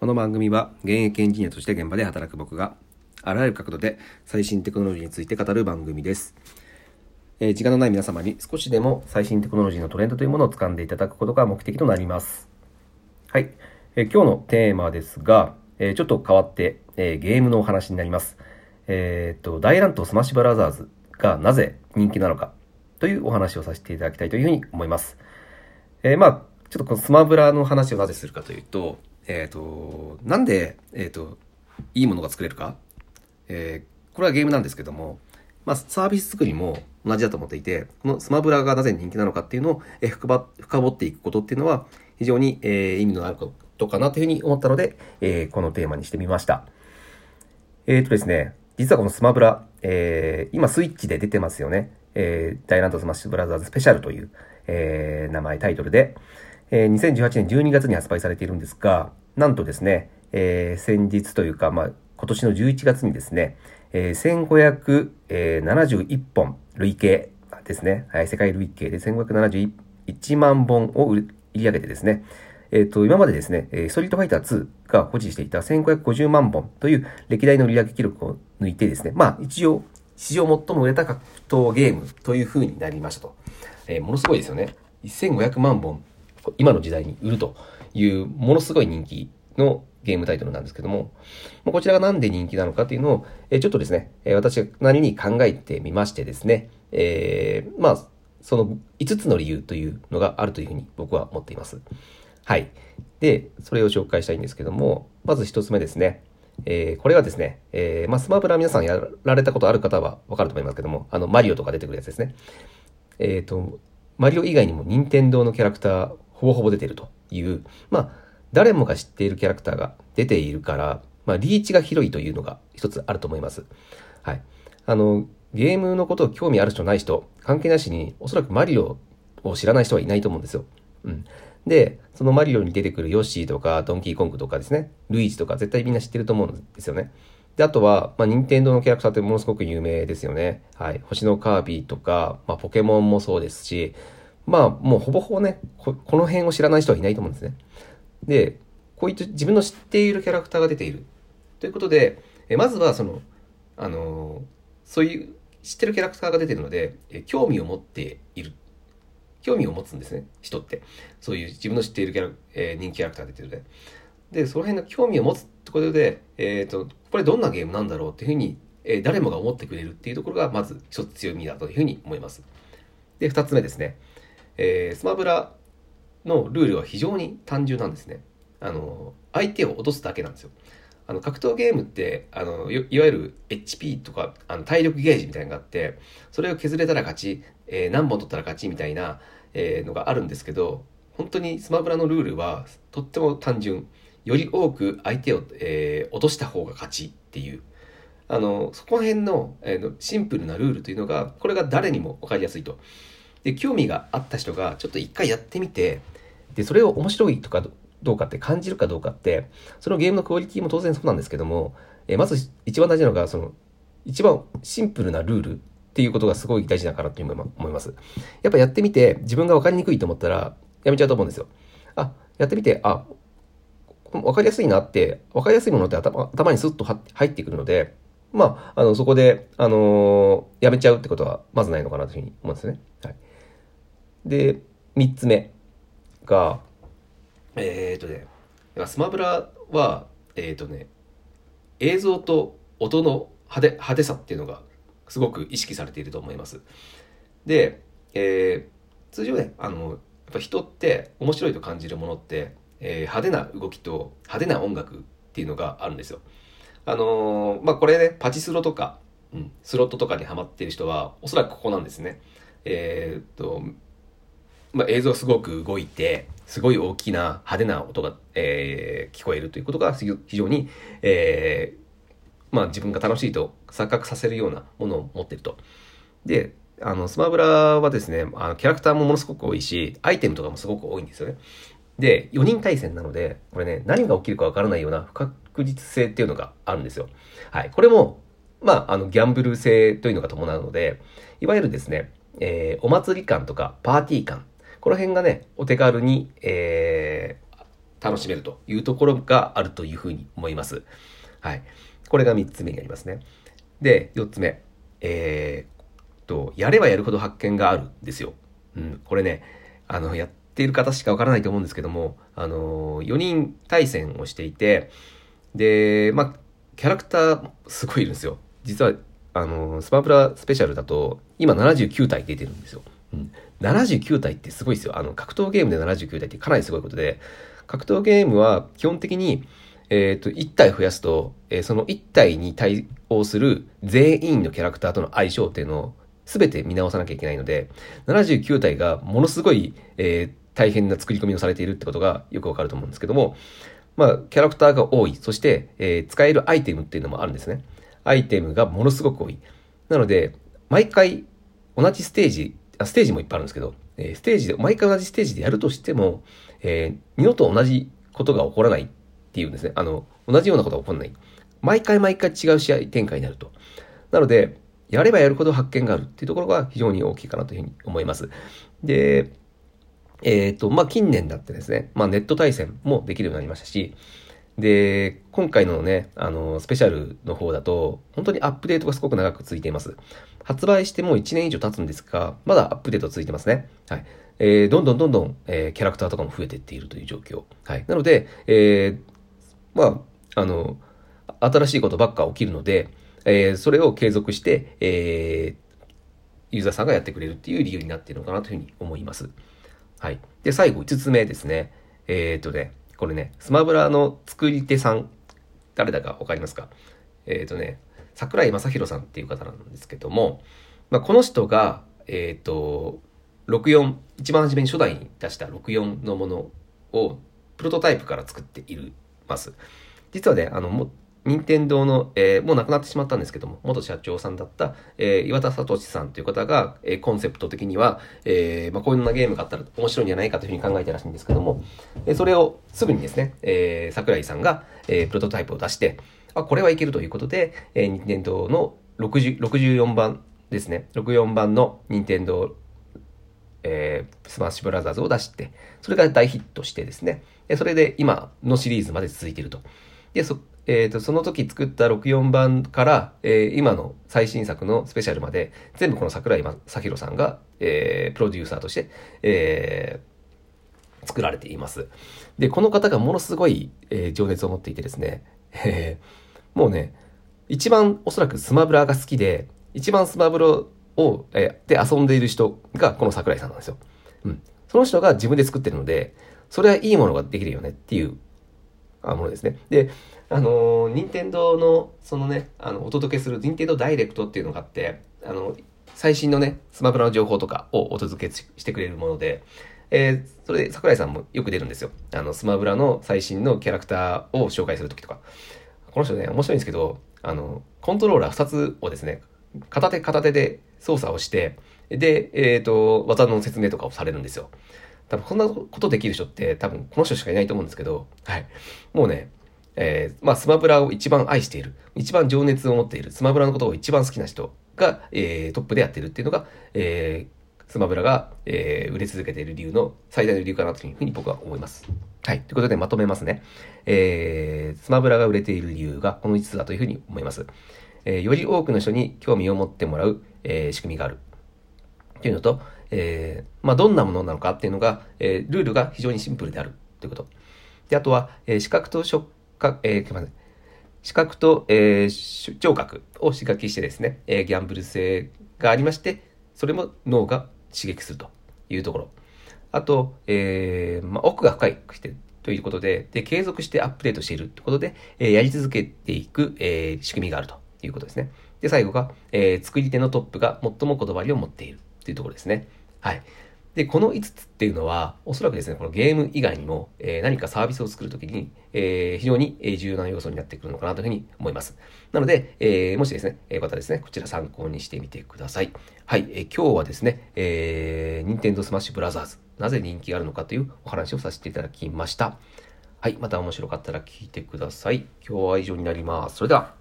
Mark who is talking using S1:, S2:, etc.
S1: この番組は現役エンジニアとして現場で働く僕があらゆる角度で最新テクノロジーについて語る番組です。えー時間のない皆様に少しでも最新テクノロジーのトレンドというものを掴んでいただくことが目的となります。はい。えー今日のテーマですが、えーちょっと変わって、えゲームのお話になります。えっと、大乱闘スマッシュブラザーズがなぜ人気なのかというお話をさせていただきたいというふうに思います。えまあ、ちょっとこのスマブラの話をなぜするかというと、えっ、と、なんで、えっ、と、いいものが作れるか、えーこれはゲームなんですけども、まあ、サービス作りも同じだと思っていて、このスマブラがなぜ人気なのかっていうのを、えー深掘っていくことっていうのは、非常に、えー意味のあることかなというふうに思ったので、えーこのテーマにしてみました。えーとですね、実はこのスマブラ、えー今スイッチで出てますよね。えー、ダイナントスマッシュブラザーズスペシャルという、えー名前、タイトルで、えー2018年12月に発売されているんですが、なんとですね、えー先日というか、まあ、今年の11月にですね、えー1571本累計ですね、はい、世界累計で1571万本を売り上げてですね、えっ、と、今までですね、ストリートファイター2が保持していた1550万本という歴代の売上記録を抜いてですね、まあ一応、史上最も売れた格闘ゲームという風になりましたと。えーものすごいですよね。1500万本、今の時代に売るという、ものすごい人気のゲームタイトルなんですけども、こちらがなんで人気なのかっていうのを、えちょっとですね、え私なりに考えてみましてですね、えーまあ、その5つの理由というのがあるというふうに僕は思っています。はい。で、それを紹介したいんですけども、まず一つ目ですね。えーこれはですね、えーまあ、スマブラ皆さんやられたことある方はわかると思いますけども、あの、マリオとか出てくるやつですね。えっ、と、マリオ以外にも任天堂のキャラクター、ほぼほぼ出てるという、まあ、誰もが知っているキャラクターが出ているから、まあ、リーチが広いというのが一つあると思います。はい。あの、ゲームのことを興味ある人ない人、関係なしに、おそらくマリオを知らない人はいないと思うんですよ。うん。で、そのマリオに出てくるヨッシーとか、ドンキーコングとかですね、ルイージとか絶対みんな知ってると思うんですよね。で、あとは、まあ、任天堂のキャラクターってものすごく有名ですよね。はい。星のカービィとか、まあ、ポケモンもそうですし、まあ、もうほぼほぼね、ここの辺を知らない人はいないと思うんですね。で、こういった自分の知っているキャラクターが出ている。ということで、えまずはその、あのーそういう知ってるキャラクターが出てるので、え興味を持っている。興味を持つんですね、人って。そういう自分の知っているキャラ、えー人気キャラクターが出てるので。で、その辺の興味を持つってことで、えっ、と、これどんなゲームなんだろうっていうふうに、えー誰もが思ってくれるっていうところが、まず一つ強みだというふうに思います。で、二つ目ですね。えースマブラのルールは非常に単純なんですね。あの、相手を落とすだけなんですよ。あの、格闘ゲームって、あの、いわゆる HP とか、あの、体力ゲージみたいなのがあって、それを削れたら勝ち、えー何本取ったら勝ちみたいな、えーのがあるんですけど、本当にスマブラのルールはとっても単純。より多く相手を、えー落とした方が勝ちっていう。あの、そこら辺の,、えーのシンプルなルールというのが、これが誰にも分かりやすいと。で、興味があった人がちょっと一回やってみて、で、それを面白いとかどうかって感じるかどうかって、そのゲームのクオリティも当然そうなんですけども、えーまず一番大事なのが、その、一番シンプルなルールっていうことがすごい大事だからという思います。やっぱやってみて自分が分かりにくいと思ったらやめちゃうと思うんですよ。あ、やってみて、あ、分かりやすいなって、分かりやすいものって頭頭にスッと入ってくるので、まあ、あの、そこで、あのーやめちゃうってことはまずないのかなというふうに思うんですね。はい。で、三つ目が、えー、とね、スマブラは、えー、とね、映像と音の派手派手さっていうのがすごく意識されていると思います。で、えー通常ね、あの、やっぱ人って面白いと感じるものって、えー派手な動きと派手な音楽っていうのがあるんですよ。あのーまあ、これね、パチスロとか、うん、スロットとかにハマっている人は、おそらくここなんですね。えーっと、まあ、映像すごく動いて、すごい大きな派手な音が、えー聞こえるということが非常に、えーまあ、自分が楽しいと錯覚させるようなものを持ってると。で、あの、スマブラはですね、あのキャラクターもものすごく多いし、アイテムとかもすごく多いんですよね。で、4人対戦なので、これね、何が起きるかわからないような不確実性っていうのがあるんですよ。はい。これも、まあ、あの、ギャンブル性というのが伴うので、いわゆるですね、えーお祭り感とかパーティー感、この辺がね、お手軽に、えー楽しめるというところがあるというふうに思います。はい。これが3つ目になりますね。で、4つ目。えー、と、やればやるほど発見があるんですよ。うん、これね、あの、やっている方しかわからないと思うんですけども、あの、4人対戦をしていて、で、まあ、キャラクターすごいいるんですよ。実は、あの、スパープラスペシャルだと、今79体出てるんですよ。うん、79体ってすごいですよ。あの、格闘ゲームで79体ってかなりすごいことで、格闘ゲームは基本的に、えっ、ー、と、1体増やすと、えー、その1体に対応する全員のキャラクターとの相性っていうのを全て見直さなきゃいけないので、79体がものすごい、えー、大変な作り込みをされているってことがよくわかると思うんですけども、まあ、キャラクターが多い。そして、えー、使えるアイテムっていうのもあるんですね。アイテムがものすごく多い。なので、毎回同じステージ、ステージもいっぱいあるんですけど、え、ステージで、毎回同じステージでやるとしても、えー、二度と同じことが起こらないっていうんですね。あの、同じようなことが起こらない。毎回毎回違う試合展開になると。なので、やればやるほど発見があるっていうところが非常に大きいかなというふうに思います。で、えっ、ー、と、まあ、近年だってですね、まあ、ネット対戦もできるようになりましたし、で、今回のね、あの、スペシャルの方だと、本当にアップデートがすごく長く続いています。発売してもう1年以上経つんですが、まだアップデート続いてますね。はい。えー、どんどんどんどん、えー、キャラクターとかも増えていっているという状況。はい。なので、えー、まあ、あの、新しいことばっか起きるので、えー、それを継続して、えー、ユーザーさんがやってくれるっていう理由になっているのかなというふうに思います。はい。で、最後5つ目ですね。えー、っとね、これね、スマブラの作り手さん、誰だかわかりますか？えー、っとね、桜井正宏さんっていう方なんですけども、まあ、この人が、えっと、64、一番初めに初代に出した64のものをプロトタイプから作っているます。実はね、あの、も任天堂の、えー、もう亡くなってしまったんですけども、元社長さんだった、えー、岩田聡さんという方が、えー、コンセプト的には、えー、まあ、こういうなゲームがあったら面白いんじゃないかというふうに考えてらしいんですけども、え、それをすぐにですね、えー、桜井さんが、え、プロトタイプを出して、あ、これはいけるということで、えー、任天堂の60 64版ですね、64版の任天堂えー、スマッシュブラザーズを出して、それが大ヒットしてですね、それで今のシリーズまで続いていると。で、そ、えっ、ー、と、その時作った64版から、えー、今の最新作のスペシャルまで、全部この桜井正宏さんが、えー、プロデューサーとして、えー、作られています。で、この方がものすごい、えー、情熱を持っていてですね、えー、もうね、一番おそらくスマブラが好きで、一番スマブラを、えー、で遊んでいる人がこの桜井さんなんですよ。うん。その人が自分で作ってるので、それはいいものができるよねっていうあものですね。で、あのー、任天堂の、そのね、あの、お届けする任天堂ダイレクトっていうのがあって、あの、最新のね、スマブラの情報とかをお届けしてくれるもので、えー、それで桜井さんもよく出るんですよ。あの、スマブラの最新のキャラクターを紹介するときとか。この人ね、面白いんですけど、あの、コントローラー2つをですね、片手片手で操作をして、で、えっ、ー、と、技の説明とかをされるんですよ。多分こんなことできる人って多分この人しかいないと思うんですけど、はい。もうね、えー、まあスマブラを一番愛している、一番情熱を持っている、スマブラのことを一番好きな人が、えー、トップでやってるっていうのが、えー、スマブラが、えー、売れ続けている理由の最大の理由かなというふうに僕は思います。はい。ということでまとめますね。えー、スマブラが売れている理由がこの5つだというふうに思います。えー、より多くの人に興味を持ってもらう、えー、仕組みがある。というのと、えー、まあ、どんなものなのかっていうのが、えー、ルールが非常にシンプルであるということ。で、あとは、えー、視覚と触覚、えー、視覚と、えー、聴覚を刺激してですね、えー、ギャンブル性がありまして、それも脳が刺激するというところ。あと、えー、まあ、奥が深いくしてということで、で、継続してアップデートしているということで、えー、やり続けていく、えー、仕組みがあるということですね。で、最後が、えー、作り手のトップが最もこだわりを持っているというところですね。はい。で、この5つっていうのは、おそらくですね、このゲーム以外にも、えー、何かサービスを作るときに、えー、非常に重要な要素になってくるのかなというふうに思います。なので、えー、もしですね、えー、またですね、こちら参考にしてみてください。はい、え、今日はですね、えー、Nintendo Smash Brothers なぜ人気があるのかというお話をさせていただきました。はい、また面白かったら聞いてください。今日は以上になります。それでは。